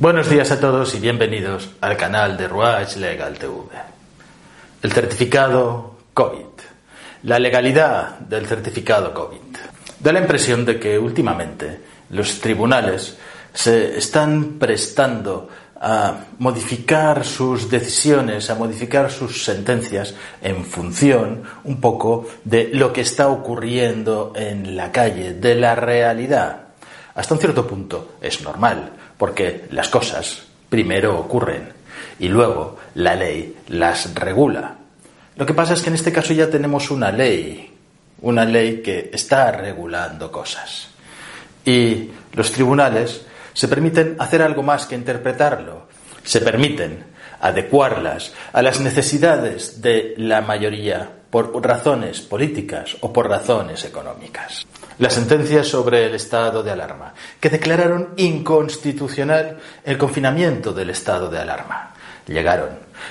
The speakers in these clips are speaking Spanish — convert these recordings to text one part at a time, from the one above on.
Buenos días a todos y bienvenidos al canal de Ruach Legal TV. El certificado COVID. La legalidad del certificado COVID. Da la impresión de que últimamente los tribunales se están prestando a modificar sus decisiones, a modificar sus sentencias en función un poco de lo que está ocurriendo en la calle, de la realidad. Hasta un cierto punto es normal porque las cosas primero ocurren y luego la ley las regula. Lo que pasa es que en este caso ya tenemos una ley, una ley que está regulando cosas. Y los tribunales se permiten hacer algo más que interpretarlo, se permiten adecuarlas a las necesidades de la mayoría por razones políticas o por razones económicas las sentencias sobre el estado de alarma, que declararon inconstitucional el confinamiento del estado de alarma. Llegaron,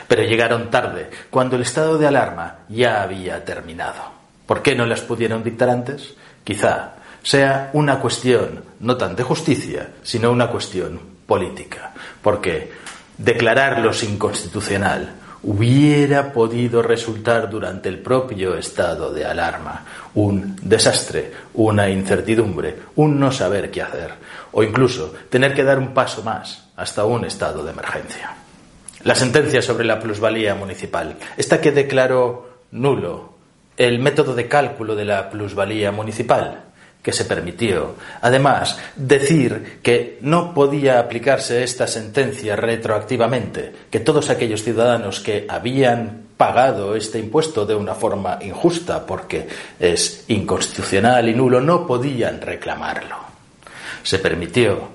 pero llegaron tarde, cuando el estado de alarma ya había terminado. ¿Por qué no las pudieron dictar antes? Quizá sea una cuestión no tan de justicia, sino una cuestión política, porque declararlos inconstitucional hubiera podido resultar durante el propio estado de alarma un desastre, una incertidumbre, un no saber qué hacer, o incluso tener que dar un paso más hasta un estado de emergencia. La sentencia sobre la plusvalía municipal, esta que declaró nulo el método de cálculo de la plusvalía municipal, que se permitió. Además, decir que no podía aplicarse esta sentencia retroactivamente, que todos aquellos ciudadanos que habían pagado este impuesto de una forma injusta porque es inconstitucional y nulo no podían reclamarlo. Se permitió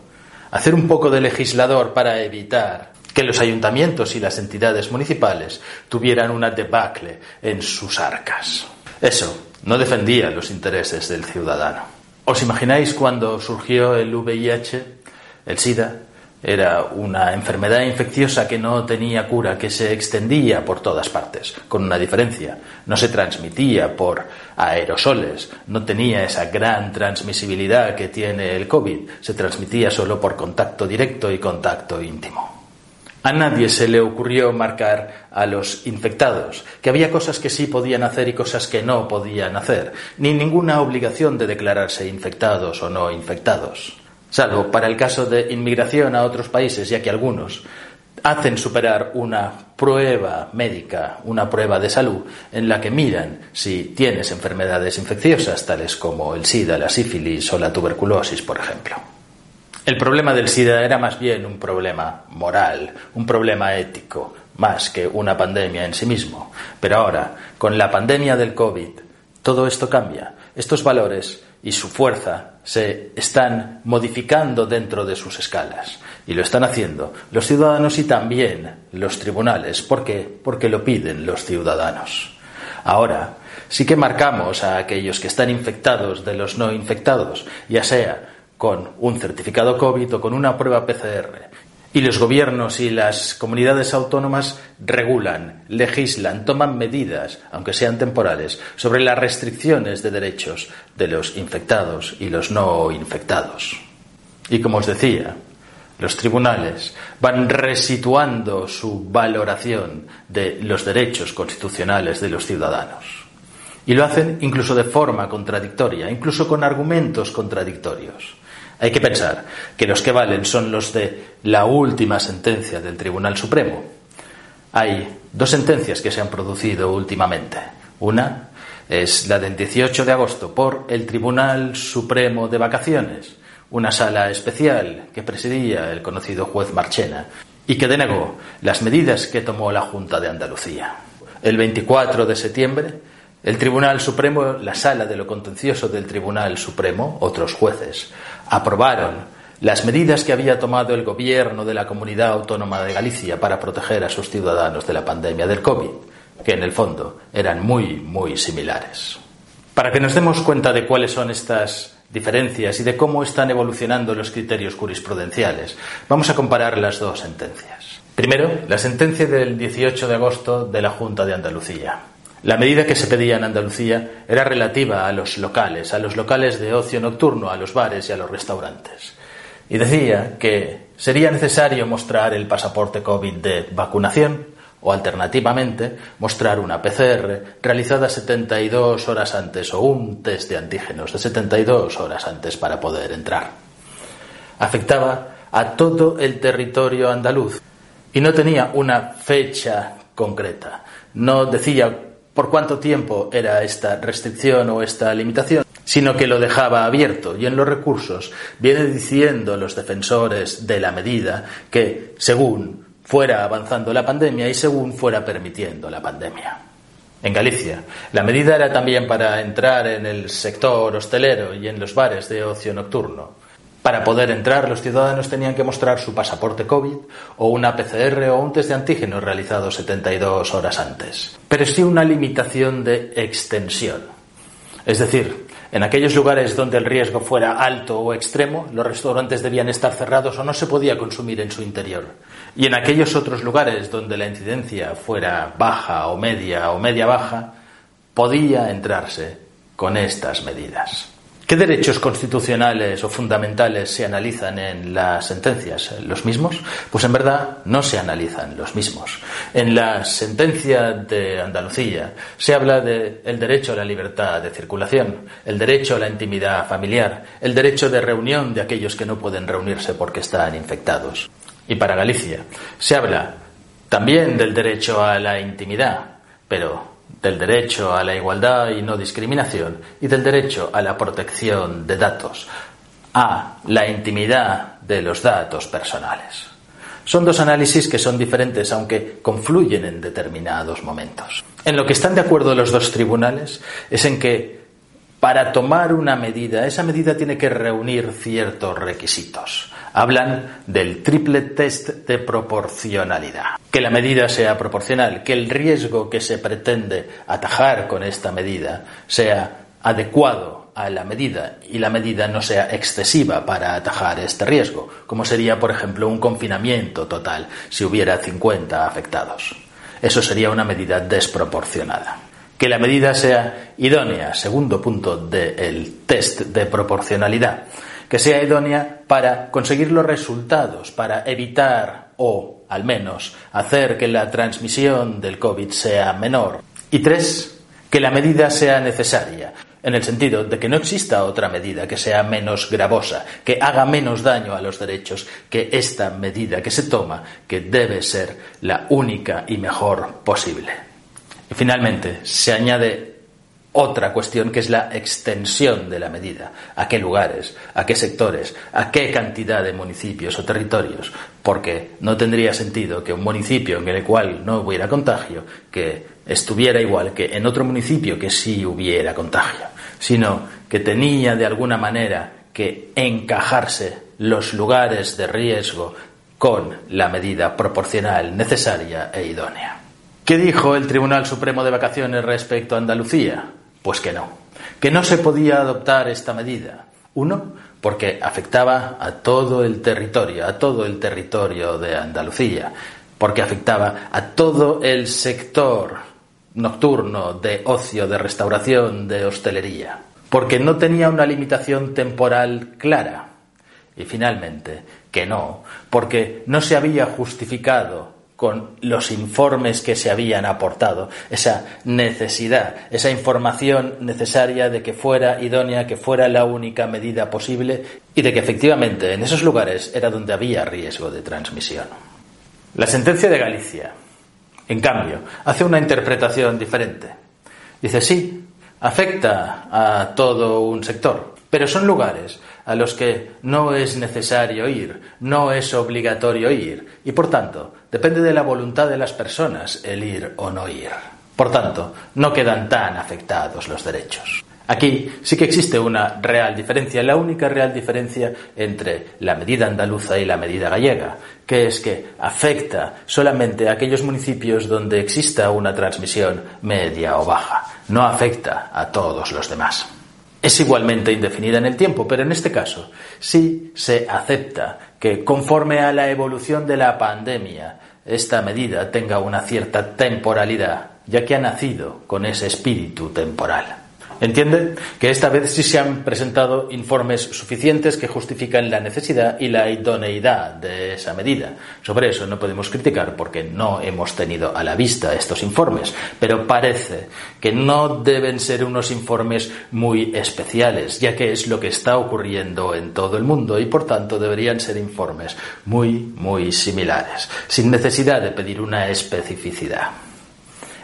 hacer un poco de legislador para evitar que los ayuntamientos y las entidades municipales tuvieran una debacle en sus arcas. Eso no defendía los intereses del ciudadano. ¿Os imagináis cuando surgió el VIH, el SIDA? Era una enfermedad infecciosa que no tenía cura, que se extendía por todas partes, con una diferencia. No se transmitía por aerosoles, no tenía esa gran transmisibilidad que tiene el COVID, se transmitía solo por contacto directo y contacto íntimo. A nadie se le ocurrió marcar a los infectados, que había cosas que sí podían hacer y cosas que no podían hacer, ni ninguna obligación de declararse infectados o no infectados, salvo para el caso de inmigración a otros países, ya que algunos hacen superar una prueba médica, una prueba de salud, en la que miran si tienes enfermedades infecciosas, tales como el SIDA, la sífilis o la tuberculosis, por ejemplo. El problema del SIDA era más bien un problema moral, un problema ético, más que una pandemia en sí mismo. Pero ahora, con la pandemia del COVID, todo esto cambia. Estos valores y su fuerza se están modificando dentro de sus escalas. Y lo están haciendo los ciudadanos y también los tribunales. ¿Por qué? Porque lo piden los ciudadanos. Ahora, sí que marcamos a aquellos que están infectados de los no infectados, ya sea con un certificado COVID o con una prueba PCR. Y los gobiernos y las comunidades autónomas regulan, legislan, toman medidas, aunque sean temporales, sobre las restricciones de derechos de los infectados y los no infectados. Y como os decía, los tribunales van resituando su valoración de los derechos constitucionales de los ciudadanos. Y lo hacen incluso de forma contradictoria, incluso con argumentos contradictorios. Hay que pensar que los que valen son los de la última sentencia del Tribunal Supremo. Hay dos sentencias que se han producido últimamente. Una es la del 18 de agosto por el Tribunal Supremo de Vacaciones, una sala especial que presidía el conocido juez Marchena y que denegó las medidas que tomó la Junta de Andalucía. El 24 de septiembre, el Tribunal Supremo, la sala de lo contencioso del Tribunal Supremo, otros jueces, aprobaron las medidas que había tomado el gobierno de la comunidad autónoma de Galicia para proteger a sus ciudadanos de la pandemia del COVID, que en el fondo eran muy, muy similares. Para que nos demos cuenta de cuáles son estas diferencias y de cómo están evolucionando los criterios jurisprudenciales, vamos a comparar las dos sentencias. Primero, la sentencia del 18 de agosto de la Junta de Andalucía. La medida que se pedía en Andalucía era relativa a los locales, a los locales de ocio nocturno, a los bares y a los restaurantes. Y decía que sería necesario mostrar el pasaporte COVID de vacunación o alternativamente mostrar una PCR realizada 72 horas antes o un test de antígenos de 72 horas antes para poder entrar. Afectaba a todo el territorio andaluz y no tenía una fecha concreta. No decía por cuánto tiempo era esta restricción o esta limitación, sino que lo dejaba abierto y en los recursos viene diciendo los defensores de la medida que según fuera avanzando la pandemia y según fuera permitiendo la pandemia. En Galicia, la medida era también para entrar en el sector hostelero y en los bares de ocio nocturno. Para poder entrar, los ciudadanos tenían que mostrar su pasaporte COVID o una PCR o un test de antígenos realizado 72 horas antes. Pero sí una limitación de extensión. Es decir, en aquellos lugares donde el riesgo fuera alto o extremo, los restaurantes debían estar cerrados o no se podía consumir en su interior. Y en aquellos otros lugares donde la incidencia fuera baja o media o media baja, podía entrarse con estas medidas. ¿Qué derechos constitucionales o fundamentales se analizan en las sentencias? ¿Los mismos? Pues en verdad no se analizan los mismos. En la sentencia de Andalucía se habla del derecho a la libertad de circulación, el derecho a la intimidad familiar, el derecho de reunión de aquellos que no pueden reunirse porque están infectados. Y para Galicia se habla también del derecho a la intimidad, pero del derecho a la igualdad y no discriminación y del derecho a la protección de datos, a la intimidad de los datos personales. Son dos análisis que son diferentes aunque confluyen en determinados momentos. En lo que están de acuerdo los dos tribunales es en que para tomar una medida, esa medida tiene que reunir ciertos requisitos. Hablan del triple test de proporcionalidad. Que la medida sea proporcional, que el riesgo que se pretende atajar con esta medida sea adecuado a la medida y la medida no sea excesiva para atajar este riesgo, como sería, por ejemplo, un confinamiento total si hubiera 50 afectados. Eso sería una medida desproporcionada que la medida sea idónea, segundo punto del test de proporcionalidad, que sea idónea para conseguir los resultados, para evitar o al menos hacer que la transmisión del COVID sea menor. Y tres, que la medida sea necesaria, en el sentido de que no exista otra medida que sea menos gravosa, que haga menos daño a los derechos que esta medida que se toma, que debe ser la única y mejor posible. Y finalmente, se añade otra cuestión que es la extensión de la medida. ¿A qué lugares? ¿A qué sectores? ¿A qué cantidad de municipios o territorios? Porque no tendría sentido que un municipio en el cual no hubiera contagio, que estuviera igual que en otro municipio que sí hubiera contagio, sino que tenía de alguna manera que encajarse los lugares de riesgo con la medida proporcional necesaria e idónea. ¿Qué dijo el Tribunal Supremo de Vacaciones respecto a Andalucía? Pues que no, que no se podía adoptar esta medida. Uno, porque afectaba a todo el territorio, a todo el territorio de Andalucía, porque afectaba a todo el sector nocturno de ocio, de restauración, de hostelería, porque no tenía una limitación temporal clara. Y finalmente, que no, porque no se había justificado con los informes que se habían aportado, esa necesidad, esa información necesaria de que fuera idónea, que fuera la única medida posible y de que efectivamente en esos lugares era donde había riesgo de transmisión. La sentencia de Galicia, en cambio, hace una interpretación diferente. Dice, sí, afecta a todo un sector, pero son lugares a los que no es necesario ir, no es obligatorio ir, y por tanto, depende de la voluntad de las personas el ir o no ir. Por tanto, no quedan tan afectados los derechos. Aquí sí que existe una real diferencia, la única real diferencia entre la medida andaluza y la medida gallega, que es que afecta solamente a aquellos municipios donde exista una transmisión media o baja, no afecta a todos los demás. Es igualmente indefinida en el tiempo, pero en este caso sí se acepta que conforme a la evolución de la pandemia, esta medida tenga una cierta temporalidad, ya que ha nacido con ese espíritu temporal. Entiende que esta vez sí se han presentado informes suficientes que justifican la necesidad y la idoneidad de esa medida. Sobre eso no podemos criticar porque no hemos tenido a la vista estos informes, pero parece que no deben ser unos informes muy especiales, ya que es lo que está ocurriendo en todo el mundo y por tanto deberían ser informes muy, muy similares, sin necesidad de pedir una especificidad.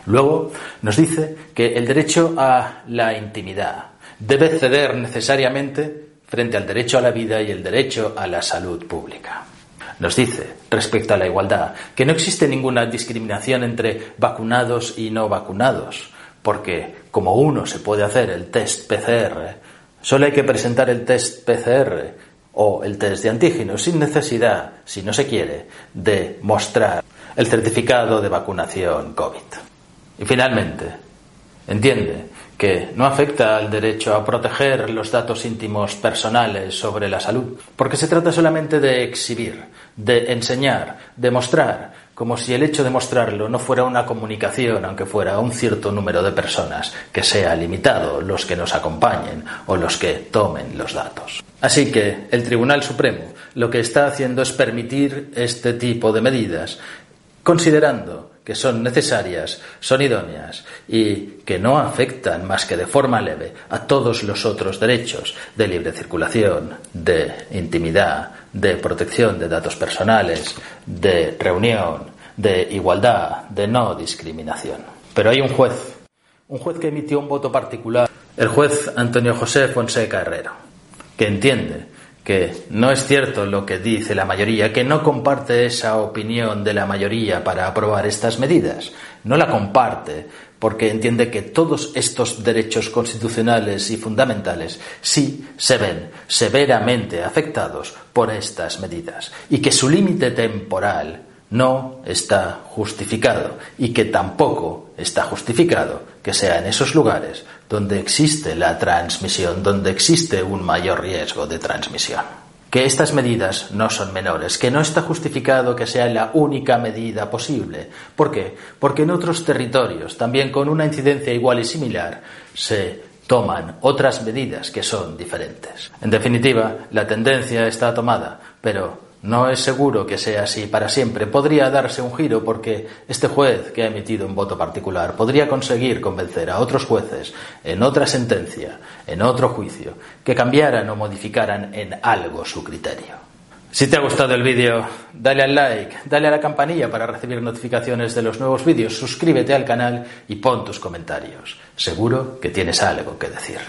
Luego nos dice que el derecho a la intimidad debe ceder necesariamente frente al derecho a la vida y el derecho a la salud pública. Nos dice, respecto a la igualdad, que no existe ninguna discriminación entre vacunados y no vacunados, porque como uno se puede hacer el test PCR, solo hay que presentar el test PCR o el test de antígenos sin necesidad, si no se quiere, de mostrar el certificado de vacunación COVID. Y finalmente, entiende que no afecta al derecho a proteger los datos íntimos personales sobre la salud, porque se trata solamente de exhibir, de enseñar, de mostrar, como si el hecho de mostrarlo no fuera una comunicación, aunque fuera un cierto número de personas, que sea limitado los que nos acompañen o los que tomen los datos. Así que el Tribunal Supremo lo que está haciendo es permitir este tipo de medidas, considerando que son necesarias, son idóneas y que no afectan más que de forma leve a todos los otros derechos de libre circulación, de intimidad, de protección de datos personales, de reunión, de igualdad, de no discriminación. Pero hay un juez, un juez que emitió un voto particular, el juez Antonio José Fonseca Herrero, que entiende que no es cierto lo que dice la mayoría, que no comparte esa opinión de la mayoría para aprobar estas medidas. No la comparte porque entiende que todos estos derechos constitucionales y fundamentales sí se ven severamente afectados por estas medidas y que su límite temporal no está justificado y que tampoco está justificado que sea en esos lugares donde existe la transmisión, donde existe un mayor riesgo de transmisión. Que estas medidas no son menores, que no está justificado que sea la única medida posible. ¿Por qué? Porque en otros territorios, también con una incidencia igual y similar, se toman otras medidas que son diferentes. En definitiva, la tendencia está tomada, pero no es seguro que sea así para siempre. Podría darse un giro porque este juez que ha emitido un voto particular podría conseguir convencer a otros jueces en otra sentencia, en otro juicio, que cambiaran o modificaran en algo su criterio. Si te ha gustado el vídeo, dale al like, dale a la campanilla para recibir notificaciones de los nuevos vídeos, suscríbete al canal y pon tus comentarios. Seguro que tienes algo que decir.